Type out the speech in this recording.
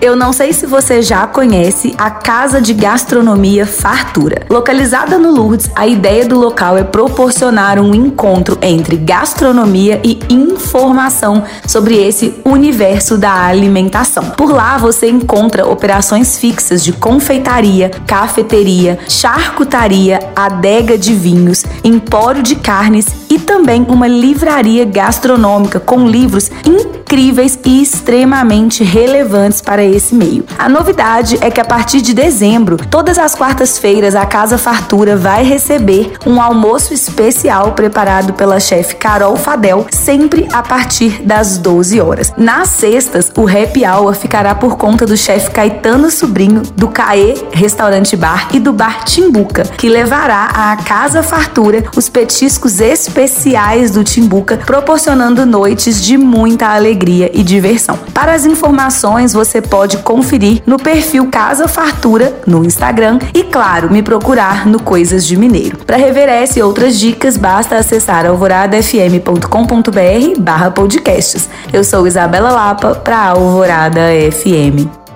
Eu não sei se você já conhece a Casa de Gastronomia Fartura. Localizada no Lourdes, a ideia do local é proporcionar um encontro entre gastronomia e informação sobre esse universo da alimentação. Por lá você encontra operações fixas de confeitaria, cafeteria, charcutaria, adega de vinhos, empório de carnes e também uma livraria gastronômica com livros incríveis e extremamente relevantes para esse meio. A novidade é que a partir de dezembro, todas as quartas-feiras, a Casa Fartura vai receber um almoço especial preparado pela chefe Carol Fadel, sempre a partir das 12 horas. Nas sextas, o happy hour ficará por conta do chefe Caetano Sobrinho, do CAE Restaurante Bar e do Bar Timbuca, que levará à Casa Fartura os petiscos especiais do Timbuca, proporcionando noites de muita alegria e diversão. Para as informações, você pode pode conferir no perfil Casa Fartura no Instagram e, claro, me procurar no Coisas de Mineiro. Para rever essa e outras dicas, basta acessar alvoradafm.com.br barra podcasts. Eu sou Isabela Lapa para Alvorada FM.